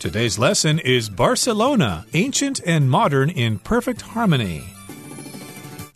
Today's lesson is Barcelona, ancient and modern in perfect harmony.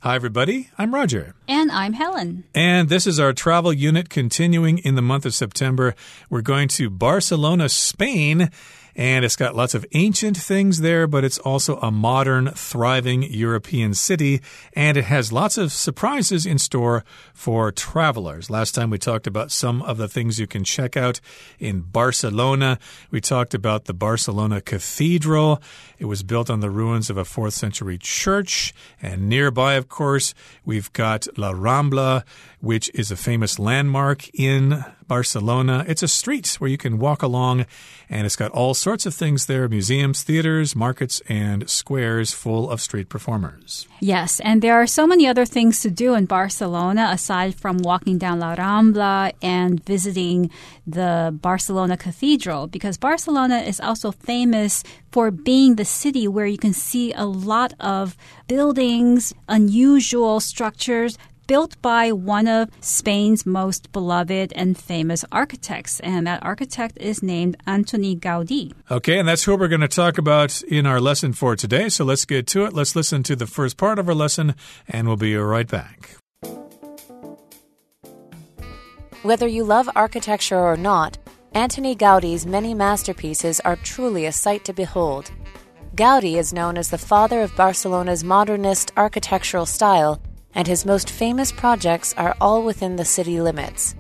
Hi, everybody. I'm Roger. And I'm Helen. And this is our travel unit continuing in the month of September. We're going to Barcelona, Spain and it's got lots of ancient things there, but it's also a modern, thriving European city, and it has lots of surprises in store for travelers. Last time we talked about some of the things you can check out in Barcelona. We talked about the Barcelona Cathedral. It was built on the ruins of a 4th century church, and nearby, of course, we've got La Rambla, which is a famous landmark in Barcelona. It's a street where you can walk along, and it's got all sorts of things there museums, theaters, markets, and squares full of street performers. Yes, and there are so many other things to do in Barcelona aside from walking down La Rambla and visiting the Barcelona Cathedral, because Barcelona is also famous for being the city where you can see a lot of buildings, unusual structures, built by one of Spain's most beloved and famous architects, and that architect is named Antoni Gaudi. Okay, and that's who we're going to talk about in our lesson for today. So let's get to it. Let's listen to the first part of our lesson, and we'll be right back. Whether you love architecture or not, Antoni Gaudi's many masterpieces are truly a sight to behold. Gaudi is known as the father of Barcelona's modernist architectural style and his most famous projects are all within the city limits.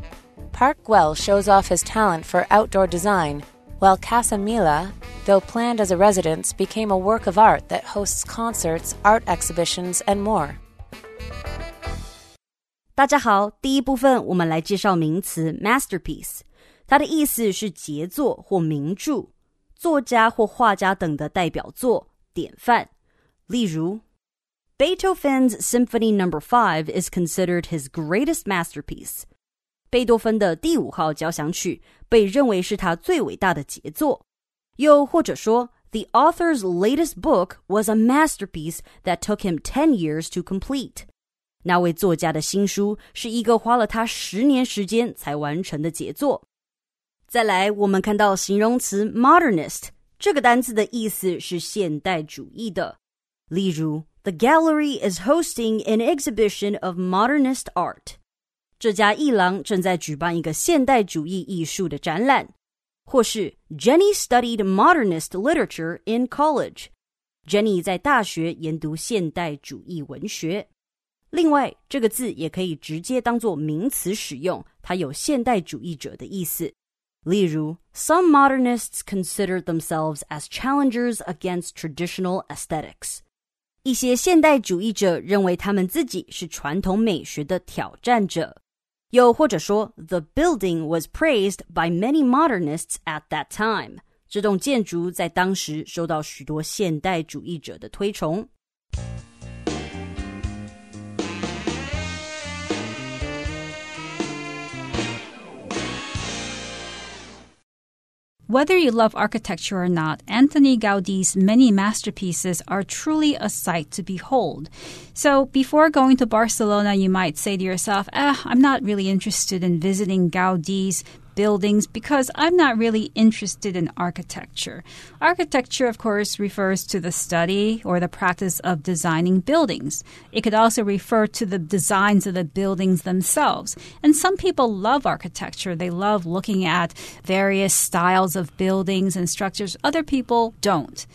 Park Güell shows off his talent for outdoor design, while Casa Mila, though planned as a residence, became a work of art that hosts concerts, art exhibitions, and more. 大家好，第一部分我们来介绍名词 masterpiece，它的意思是杰作或名着、作家或画家等的代表作、典范。例如 Beethoven's Symphony No. 5 is considered his greatest masterpiece. 贝多芬的第五号交响曲被认为是他最伟大的杰作。又或者说，The author's latest book was a masterpiece that took him ten years to complete. 那位作家的新书是一个花了他十年时间才完成的杰作。再来，我们看到形容词 modernist 这个单词的意思是现代主义的，例如。 the gallery is hosting an exhibition of modernist art. 这家艺廊正在举办一个现代主义艺术的展览。或是 Jenny studied modernist literature in college. Jenny 在大学研读现代主义文学。另外，这个字也可以直接当做名词使用，它有现代主义者的意思。例如，Some modernists consider themselves as challengers against traditional aesthetics. 一些现代主义者认为他们自己是传统美学的挑战者，又或者说，the building was praised by many modernists at that time。这栋建筑在当时受到许多现代主义者的推崇。Whether you love architecture or not, Antoni Gaudi's many masterpieces are truly a sight to behold. So, before going to Barcelona, you might say to yourself, ah, I'm not really interested in visiting Gaudi's buildings because I'm not really interested in architecture. Architecture, of course, refers to the study or the practice of designing buildings. It could also refer to the designs of the buildings themselves. And some people love architecture. They love looking at various styles of buildings and structures. Other people don't.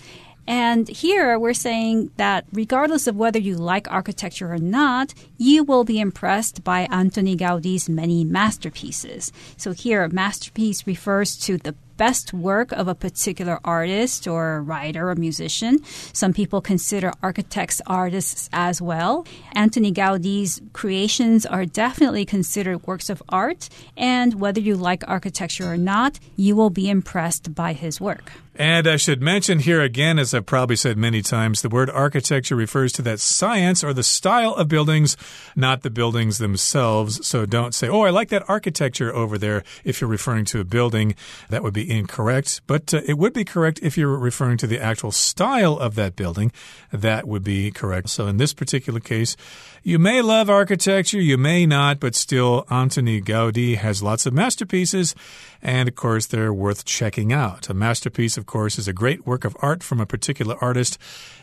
And here we're saying that regardless of whether you like architecture or not, you will be impressed by Antoni Gaudi's many masterpieces. So here, masterpiece refers to the best work of a particular artist or writer or musician. Some people consider architects artists as well. Antoni Gaudi's creations are definitely considered works of art, and whether you like architecture or not, you will be impressed by his work. And I should mention here again, as I've probably said many times, the word architecture refers to that science or the style of buildings, not the buildings themselves. So don't say, oh, I like that architecture over there if you're referring to a building. That would be incorrect, but uh, it would be correct if you're referring to the actual style of that building. That would be correct. So in this particular case, you may love architecture, you may not, but still, Antoni Gaudi has lots of masterpieces, and of course, they're worth checking out. A masterpiece, of course, is a great work of art from a particular artist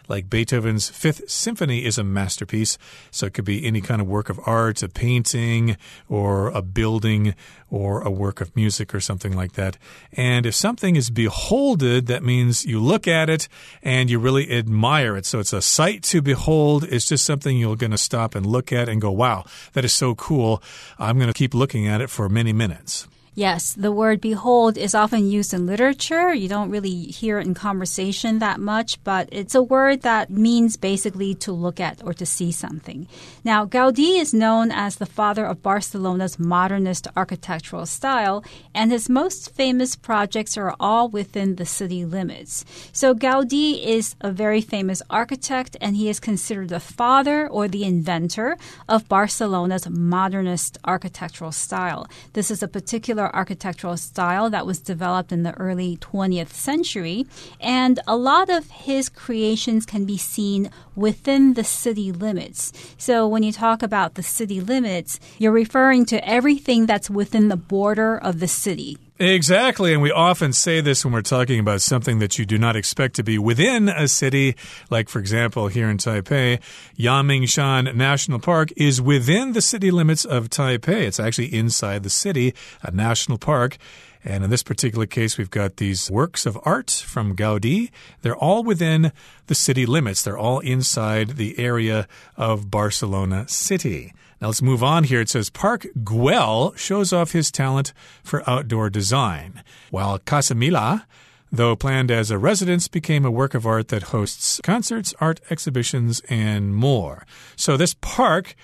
like Beethoven's Fifth Symphony is a masterpiece. So it could be any kind of work of art, a painting, or a building, or a work of music, or something like that. And if something is beholded, that means you look at it and you really admire it. So it's a sight to behold. It's just something you're going to stop and look at and go, wow, that is so cool. I'm going to keep looking at it for many minutes. Yes, the word behold is often used in literature. You don't really hear it in conversation that much, but it's a word that means basically to look at or to see something. Now, Gaudi is known as the father of Barcelona's modernist architectural style, and his most famous projects are all within the city limits. So, Gaudi is a very famous architect, and he is considered the father or the inventor of Barcelona's modernist architectural style. This is a particular architectural style that was developed in the early 20th century. And a lot of his creations can be seen within the city limits. So when you talk about the city limits, you're referring to everything that's within the border of the city. Exactly. And we often say this when we're talking about something that you do not expect to be within a city. Like, for example, here in Taipei, Yangmingshan National Park is within the city limits of Taipei. It's actually inside the city, a national park. And in this particular case, we've got these works of art from Gaudi. They're all within the city limits, they're all inside the area of Barcelona city. Now let's move on here. It says Park Güell shows off his talent for outdoor design, while Casa Milà though planned as a residence, became a work of art that hosts concerts, art exhibitions, and more. So this park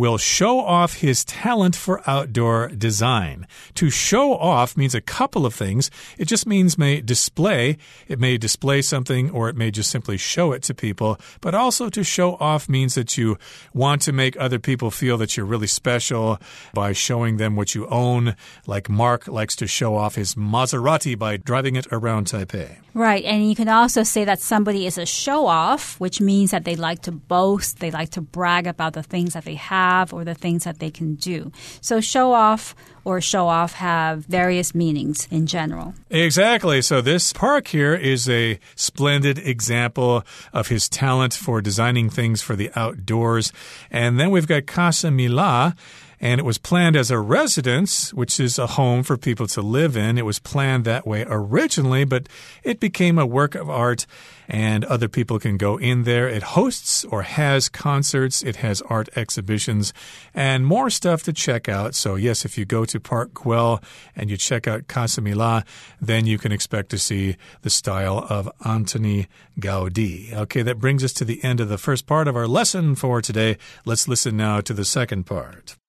will show off his talent for outdoor design. To show off means a couple of things. It just means may display. It may display something or it may just simply show it to people. But also to show off means that you want to make other people feel that you're really special by showing them what you own. Like Mark likes to show off his Maserati by driving it around Taipei. Right. And you can also say that somebody is a show off, which means that they like to boast, they like to brag about the things that they have or the things that they can do. So show off or show off have various meanings in general. Exactly. So this park here is a splendid example of his talent for designing things for the outdoors. And then we've got Casa Milà and it was planned as a residence, which is a home for people to live in. It was planned that way originally, but it became a work of art and other people can go in there. It hosts or has concerts, it has art exhibitions, and more stuff to check out. So, yes, if you go to Park Güell and you check out Casa Milà, then you can expect to see the style of Antoni Gaudi. Okay, that brings us to the end of the first part of our lesson for today. Let's listen now to the second part.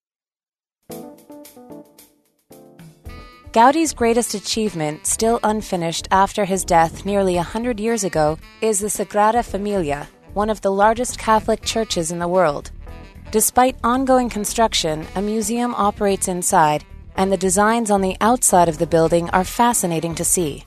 Gaudi's greatest achievement, still unfinished after his death nearly a hundred years ago, is the Sagrada Familia, one of the largest Catholic churches in the world. Despite ongoing construction, a museum operates inside, and the designs on the outside of the building are fascinating to see.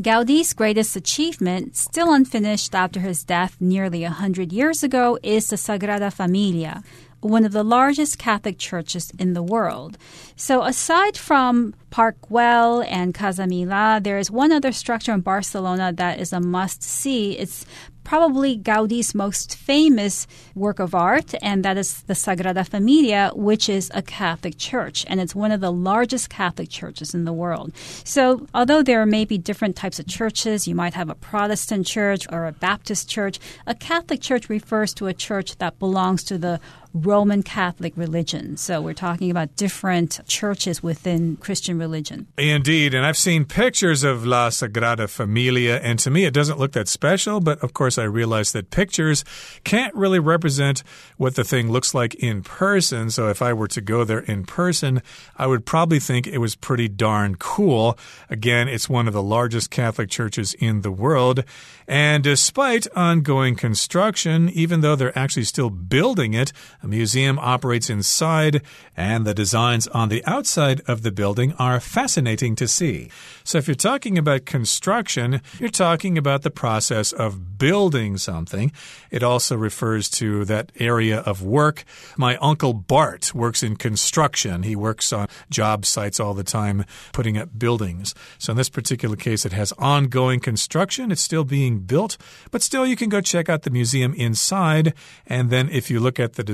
Gaudi's greatest achievement, still unfinished after his death nearly a hundred years ago, is the Sagrada Familia, one of the largest Catholic churches in the world. So, aside from Park Güell and Casa Milà, there is one other structure in Barcelona that is a must see. It's probably Gaudi's most famous work of art, and that is the Sagrada Familia, which is a Catholic church, and it's one of the largest Catholic churches in the world. So, although there may be different types of churches, you might have a Protestant church or a Baptist church, a Catholic church refers to a church that belongs to the Roman Catholic religion. So we're talking about different churches within Christian religion. Indeed. And I've seen pictures of La Sagrada Familia, and to me, it doesn't look that special. But of course, I realize that pictures can't really represent what the thing looks like in person. So if I were to go there in person, I would probably think it was pretty darn cool. Again, it's one of the largest Catholic churches in the world. And despite ongoing construction, even though they're actually still building it, a museum operates inside, and the designs on the outside of the building are fascinating to see. So, if you're talking about construction, you're talking about the process of building something. It also refers to that area of work. My uncle Bart works in construction, he works on job sites all the time, putting up buildings. So, in this particular case, it has ongoing construction, it's still being built, but still, you can go check out the museum inside. And then, if you look at the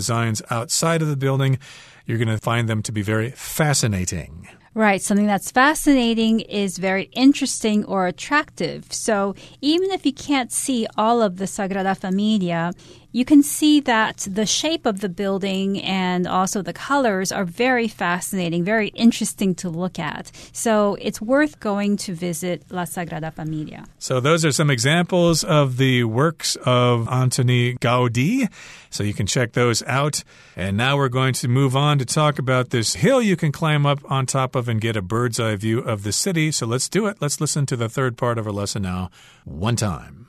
outside of the building, you're going to find them to be very fascinating. Right. Something that's fascinating is very interesting or attractive. So even if you can't see all of the Sagrada Familia, you can see that the shape of the building and also the colors are very fascinating, very interesting to look at. So it's worth going to visit La Sagrada Familia. So those are some examples of the works of Antoni Gaudi. So you can check those out. And now we're going to move on to talk about this hill you can climb up on top of and get a bird's eye view of the city. So let's do it. Let's listen to the third part of our lesson now, one time.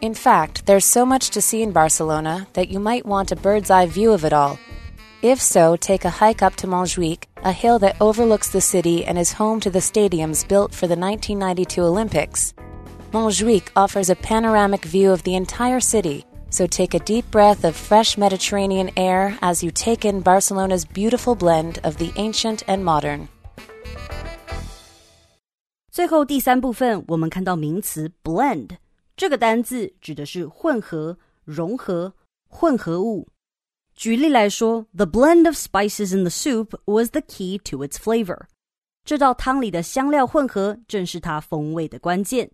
In fact, there's so much to see in Barcelona that you might want a bird's eye view of it all. If so, take a hike up to Montjuic, a hill that overlooks the city and is home to the stadiums built for the 1992 Olympics. Montjuic offers a panoramic view of the entire city, so take a deep breath of fresh Mediterranean air as you take in Barcelona's beautiful blend of the ancient and modern. 最后第三部分，我们看到名词 blend 这个单字指的是混合、融合、混合物。举例来说，The blend of spices in the soup was the key to its flavor。这道汤里的香料混合正是它风味的关键。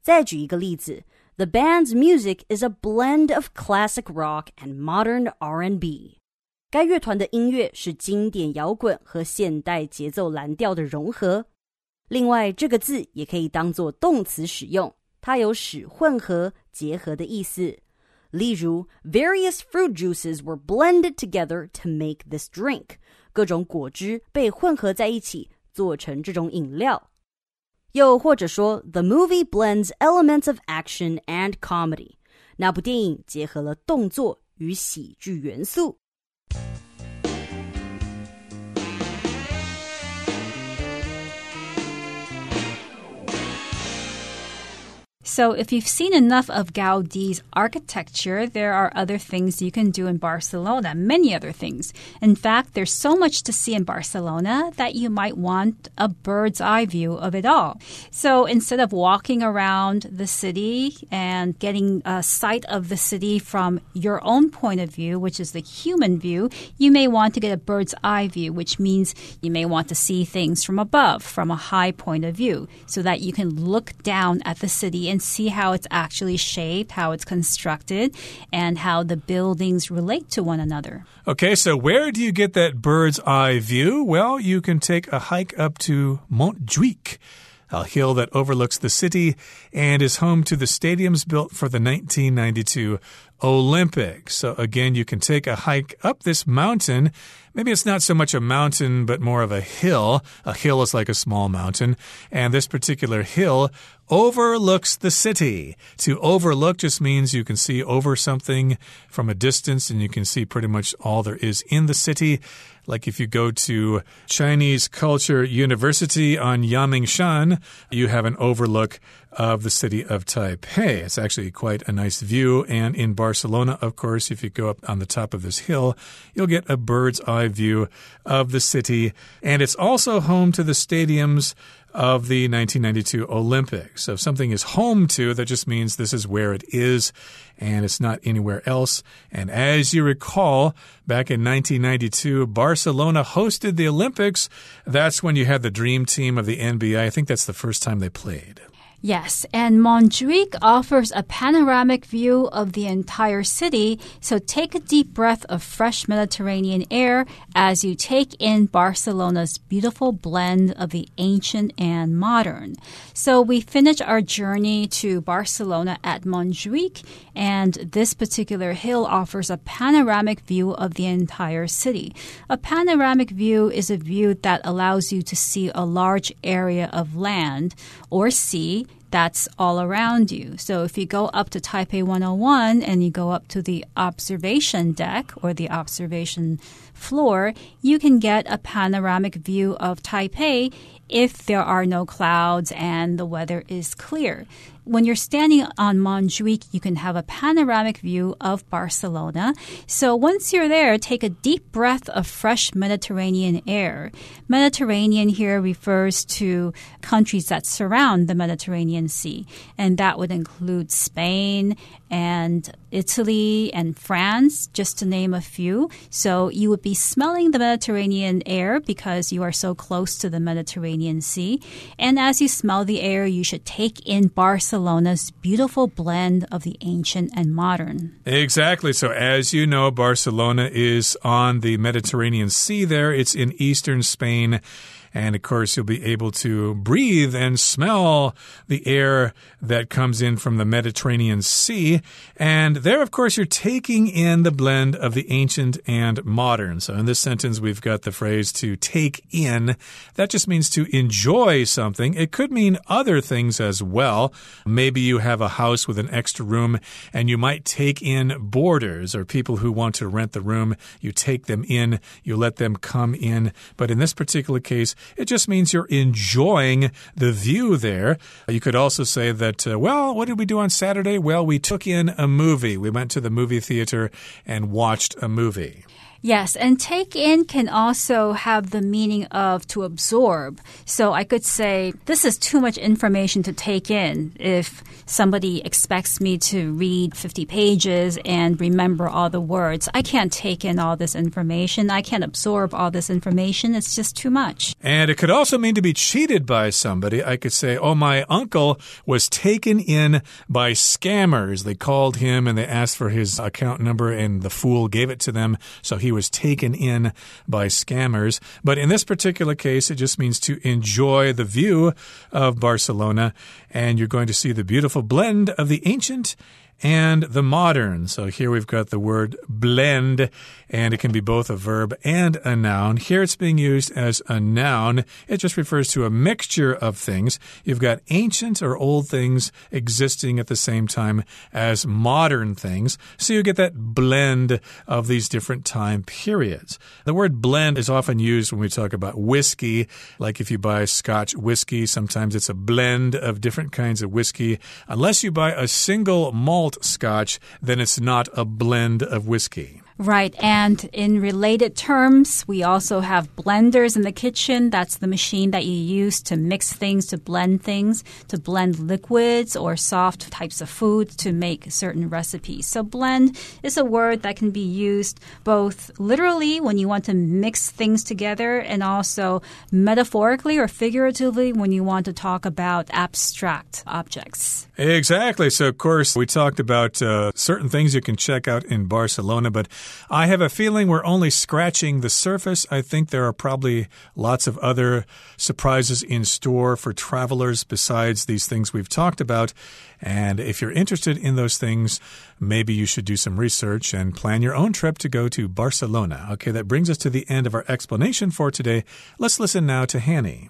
再举一个例子，The band's music is a blend of classic rock and modern R&B。该乐团的音乐是经典摇滚和现代节奏蓝调的融合。另外，这个字也可以当做动词使用。 它有使混合、结合的意思。例如，various fruit juices were blended together to make this drink。各种果汁被混合在一起，做成这种饮料。又或者说，the movie blends elements of action and comedy。那部电影结合了动作与喜剧元素。 So, if you've seen enough of Gaudi's architecture, there are other things you can do in Barcelona, many other things. In fact, there's so much to see in Barcelona that you might want a bird's eye view of it all. So, instead of walking around the city and getting a sight of the city from your own point of view, which is the human view, you may want to get a bird's eye view, which means you may want to see things from above, from a high point of view, so that you can look down at the city and see how it's actually shaped, how it's constructed, and how the buildings relate to one another. Okay, so where do you get that bird's eye view? Well, you can take a hike up to Montjuic a hill that overlooks the city and is home to the stadiums built for the 1992 Olympics. So, again, you can take a hike up this mountain Maybe it's not so much a mountain, but more of a hill. A hill is like a small mountain. And this particular hill overlooks the city. To overlook just means you can see over something from a distance and you can see pretty much all there is in the city. Like if you go to Chinese Culture University on Yangmingshan, you have an overlook of the city of Taipei. It's actually quite a nice view. And in Barcelona, of course, if you go up on the top of this hill, you'll get a bird's eye view of the city. And it's also home to the stadiums of the 1992 Olympics. So if something is home to, that just means this is where it is and it's not anywhere else. And as you recall, back in 1992, Barcelona hosted the Olympics. That's when you had the dream team of the NBA. I think that's the first time they played. Yes, and Montjuic offers a panoramic view of the entire city, so take a deep breath of fresh Mediterranean air as you take in Barcelona's beautiful blend of the ancient and modern. So we finish our journey to Barcelona at Montjuic, and this particular hill offers a panoramic view of the entire city. A panoramic view is a view that allows you to see a large area of land or sea that's all around you. So if you go up to Taipei 101 and you go up to the observation deck or the observation floor, you can get a panoramic view of Taipei if there are no clouds and the weather is clear when you're standing on Montjuic, you can have a panoramic view of Barcelona. So once you're there, take a deep breath of fresh Mediterranean air. Mediterranean here refers to countries that surround the Mediterranean Sea, and that would include Spain and Italy and France, just to name a few. So you would be smelling the Mediterranean air because you are so close to the Mediterranean Sea. And as you smell the air, you should take in Barcelona's beautiful blend of the ancient and modern. Exactly. So as you know, Barcelona is on the Mediterranean Sea there. It's in eastern Spain. And of course, you'll be able to breathe and smell the air that comes in from the Mediterranean Sea. And there, of course, you're taking in the blend of the ancient and modern. So in this sentence, we've got the phrase to take in. That just means to enjoy something. It could mean other things as well. Maybe you have a house with an extra room and you might take in boarders or people who want to rent the room. You take them in, you let them come in. But in this particular case, it just means you're enjoying the view there. You could also say that, uh, well, what did we do on Saturday? Well, we took in a movie. We went to the movie theater and watched a movie. Yes, and take in can also have the meaning of to absorb. So I could say, this is too much information to take in if somebody expects me to read 50 pages and remember all the words. I can't take in all this information. I can't absorb all this information. It's just too much. And it could also mean to be cheated by somebody. I could say, oh, my uncle was taken in by scammers. They called him and they asked for his account number, and the fool gave it to them. So he was taken in by scammers. But in this particular case, it just means to enjoy the view of Barcelona. And you're going to see the beautiful blend of the ancient and the modern. So here we've got the word blend, and it can be both a verb and a noun. Here it's being used as a noun. It just refers to a mixture of things. You've got ancient or old things existing at the same time as modern things. So you get that blend of these different time periods. The word blend is often used when we talk about whiskey. Like if you buy Scotch whiskey, sometimes it's a blend of different kinds of whiskey. Unless you buy a single malt malt scotch, then it's not a blend of whiskey. Right. And in related terms, we also have blenders in the kitchen. That's the machine that you use to mix things, to blend things, to blend liquids or soft types of food to make certain recipes. So, blend is a word that can be used both literally when you want to mix things together and also metaphorically or figuratively when you want to talk about abstract objects. Exactly. So, of course, we talked about uh, certain things you can check out in Barcelona, but I have a feeling we're only scratching the surface. I think there are probably lots of other surprises in store for travelers besides these things we've talked about. And if you're interested in those things, maybe you should do some research and plan your own trip to go to Barcelona. Okay, that brings us to the end of our explanation for today. Let's listen now to Hanny.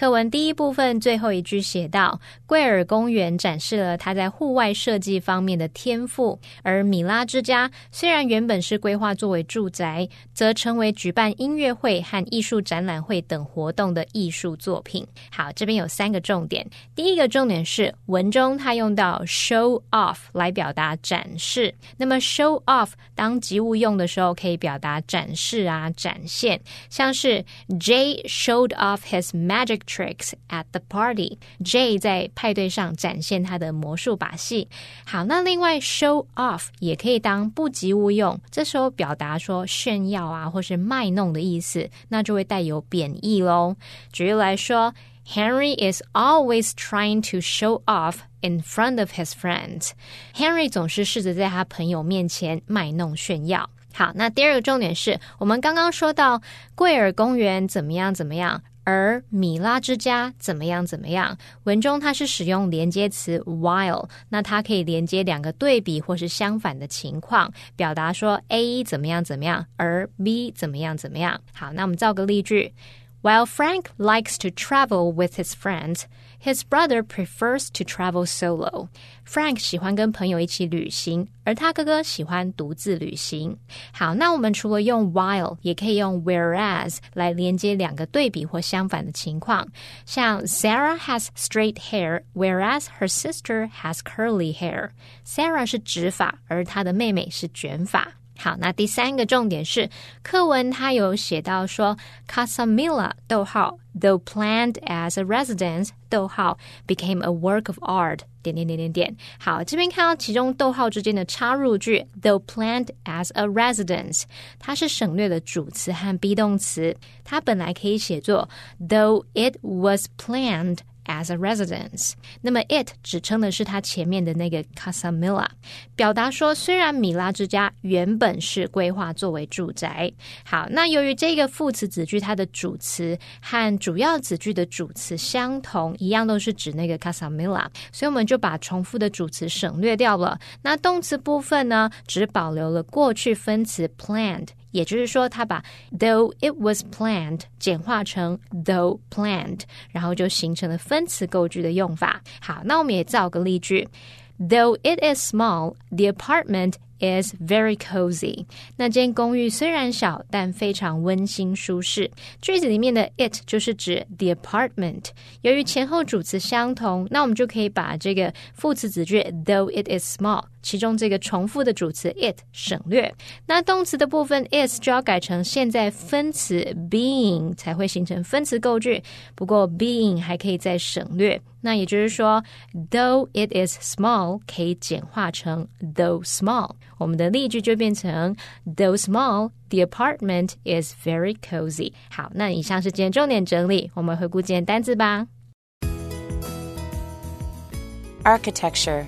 课文第一部分最后一句写道：“贵尔公园展示了他在户外设计方面的天赋，而米拉之家虽然原本是规划作为住宅，则成为举办音乐会和艺术展览会等活动的艺术作品。”好，这边有三个重点。第一个重点是文中他用到 show off 来表达展示。那么 show off 当及物用的时候，可以表达展示啊、展现，像是 Jay showed off his magic。Tricks at the party. Jay 在派对上展现他的魔术把戏。好，那另外 show off 也可以当不及物用，这时候表达说炫耀啊，或是卖弄的意思，那就会带有贬义喽。举例来说。Henry is always trying to show off in front of his friends. Henry 总是试着在他朋友面前卖弄炫耀。好，那第二个重点是我们刚刚说到贵尔公园怎么样怎么样，而米拉之家怎么样怎么样。文中它是使用连接词 while，那它可以连接两个对比或是相反的情况，表达说 A 怎么样怎么样，而 B 怎么样怎么样。好，那我们造个例句。While Frank likes to travel with his friends, his brother prefers to travel solo. Frank 喜欢跟朋友一起旅行，而他哥哥喜欢独自旅行。好，那我们除了用 while，也可以用 whereas 来连接两个对比或相反的情况。像 Sarah has straight hair, whereas her sister has curly hair. Sarah 是直发，而她的妹妹是卷发。 好，那第三个重点是课文，它有写到说，Casamila 逗号 though planned as a residence 逗号 became a work of art 点点点点点。好，这边看到其中逗号之间的插入句，though planned as a residence，它是省略了主词和 be 动词，它本来可以写作 though it was planned。As a residence，那么 it 指称的是它前面的那个 Casa Mila，表达说虽然米拉之家原本是规划作为住宅，好，那由于这个副词子句它的主词和主要子句的主词相同，一样都是指那个 Casa Mila，所以我们就把重复的主词省略掉了。那动词部分呢，只保留了过去分词 planned。也就是说，他把 though it was planned 简化成 though planned，然后就形成了分词构句的用法。好，那我们也造个例句：Though it is small, the apartment is very cozy。那间公寓虽然小，但非常温馨舒适。句子里面的 it 就是指 the apartment。由于前后主词相同，那我们就可以把这个副词子句 though it is small。其中这个重复的主词 it 省略，那动词的部分 is 就要改成现在分词 being 才会形成分词构句。不过 being 还可以再省略，那也就是说，though it is small 可以简化成 though small。我们的例句就变成 though small the apartment is very cozy。好，那以上是今天重点整理，我们回顾今天单词吧。Architecture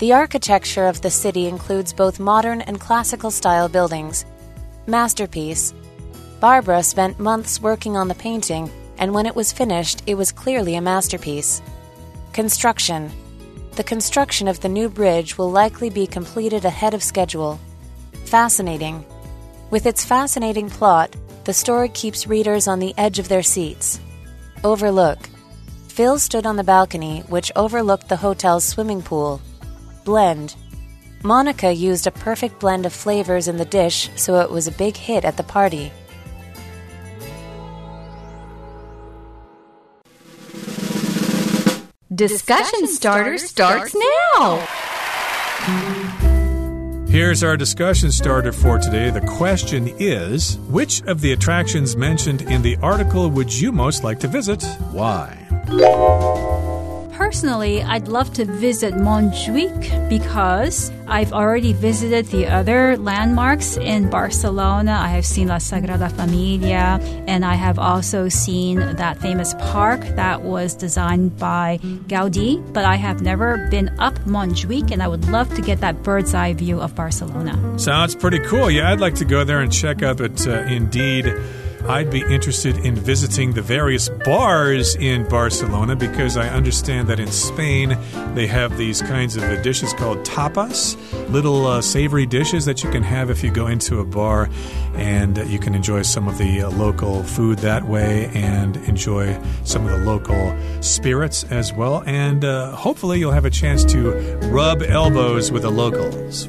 The architecture of the city includes both modern and classical style buildings. Masterpiece. Barbara spent months working on the painting, and when it was finished, it was clearly a masterpiece. Construction. The construction of the new bridge will likely be completed ahead of schedule. Fascinating. With its fascinating plot, the story keeps readers on the edge of their seats. Overlook. Phil stood on the balcony, which overlooked the hotel's swimming pool. Blend. Monica used a perfect blend of flavors in the dish, so it was a big hit at the party. Discussion starter starts now. Here's our discussion starter for today. The question is Which of the attractions mentioned in the article would you most like to visit? Why? Personally, I'd love to visit Montjuic because I've already visited the other landmarks in Barcelona. I have seen La Sagrada Familia and I have also seen that famous park that was designed by Gaudi, but I have never been up Montjuic and I would love to get that bird's eye view of Barcelona. Sounds pretty cool. Yeah, I'd like to go there and check out, but uh, indeed. I'd be interested in visiting the various bars in Barcelona because I understand that in Spain they have these kinds of dishes called tapas, little uh, savory dishes that you can have if you go into a bar, and you can enjoy some of the uh, local food that way and enjoy some of the local spirits as well. And uh, hopefully, you'll have a chance to rub elbows with the locals.